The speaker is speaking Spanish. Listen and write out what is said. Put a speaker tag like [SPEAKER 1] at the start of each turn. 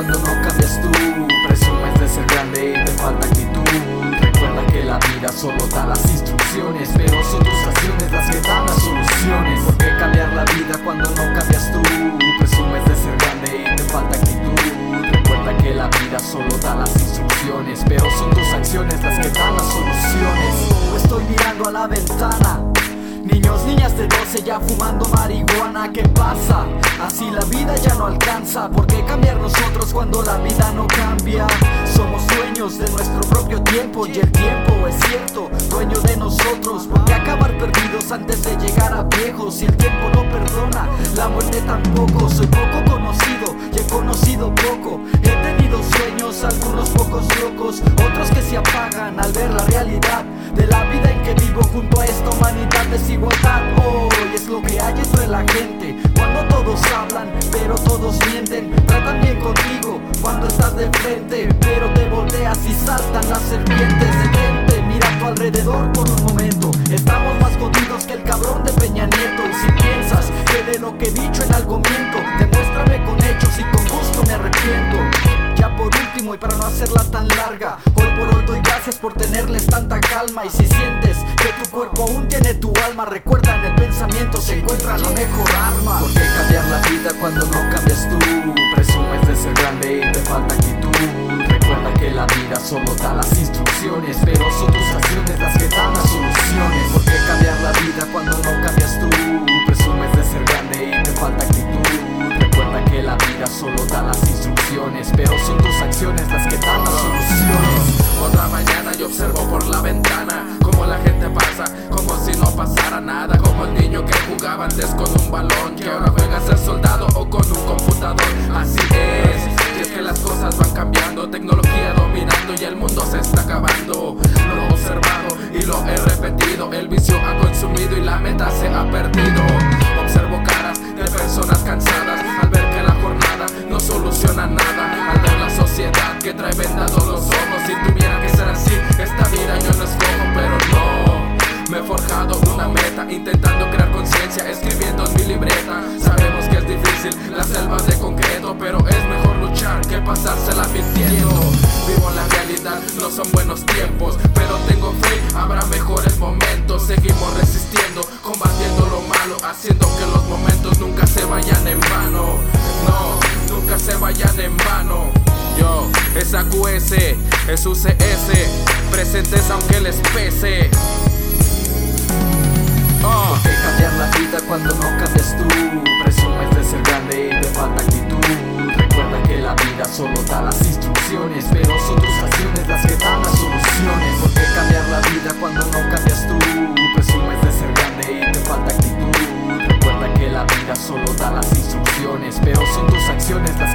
[SPEAKER 1] cuando no cambias tú. Presumes de ser grande y te falta actitud. Recuerda que la vida solo da las instrucciones Pero son tus acciones las que dan las soluciones. ¿Por qué cambiar la vida cuando no cambias tú?
[SPEAKER 2] De 12 ya fumando marihuana, ¿qué pasa? Así la vida ya no alcanza, ¿por qué cambiar nosotros cuando la vida no cambia? Somos dueños de nuestro propio tiempo y el tiempo es cierto, dueño de nosotros, ¿por acabar perdidos antes de llegar a viejos? Si el tiempo no perdona, la muerte tampoco, soy poco conocido y he conocido poco, he tenido sueños, algunos pocos locos, otros que se apagan al ver la realidad de la vida en que vivo junto a esta humanidad desigualdad la gente cuando todos hablan pero todos mienten. Tratan bien contigo cuando estás de frente pero te volteas y saltan las serpientes detente mira a tu alrededor por un momento. Estamos más jodidos que el cabrón de Peña Nieto. Y si piensas que de lo que he dicho en algo miento demuéstrame con hechos y con gusto me arrepiento. Ya por último y para no hacerla tan larga Hoy doy gracias por tenerles tanta calma. Y si sientes que tu cuerpo aún tiene tu alma Recuerda en el pensamiento se encuentra la mejor arma. ¿Por
[SPEAKER 1] qué cambiar la vida cuando no cambias tú? Presumes de ser grande y te falta actitud. Recuerda que la vida solo da las instrucciones Pero son tus acciones las que dan las soluciones. ¿Por qué cambiar la vida cuando no cambias tú? Presumes de ser grande y te falta actitud. Recuerda que la vida solo da las instrucciones Pero son tus acciones las que dan las soluciones
[SPEAKER 3] Otra mañana yo observo por la ventana Como la gente pasa, como si no pasara nada Como el niño que jugaba antes con un balón Que ahora juega a ser soldado o con un computador. Así es, y es que las cosas van cambiando Tecnología dominando y el mundo se está acabando. Lo he observado y lo he repetido El vicio ha consumido y la meta se ha perdido. Observo caras de personas cansadas Al ver que la jornada no soluciona nada Al ver la sociedad que trae vendados los ojos ser así, esta vida yo no escojo Pero no, me he forjado una meta Intentando crear conciencia, escribiendo en mi libreta. Sabemos que es difícil, la selva de concreto Pero es mejor luchar que pasársela mintiendo. Vivo la realidad, no son buenos tiempos Pero tengo fe, habrá mejores momentos. Seguimos resistiendo, es AQS, es UCS, presentes aunque les pese. Oh. ¿Por
[SPEAKER 1] qué cambiar la vida cuando no cambias tú? Presumes de ser grande y te falta actitud. Recuerda que la vida solo da las instrucciones, pero son tus acciones las que dan las soluciones. ¿Por qué cambiar la vida cuando no cambias tú? Presumes de ser grande y te falta actitud. Recuerda que la vida solo da las instrucciones, pero son tus acciones las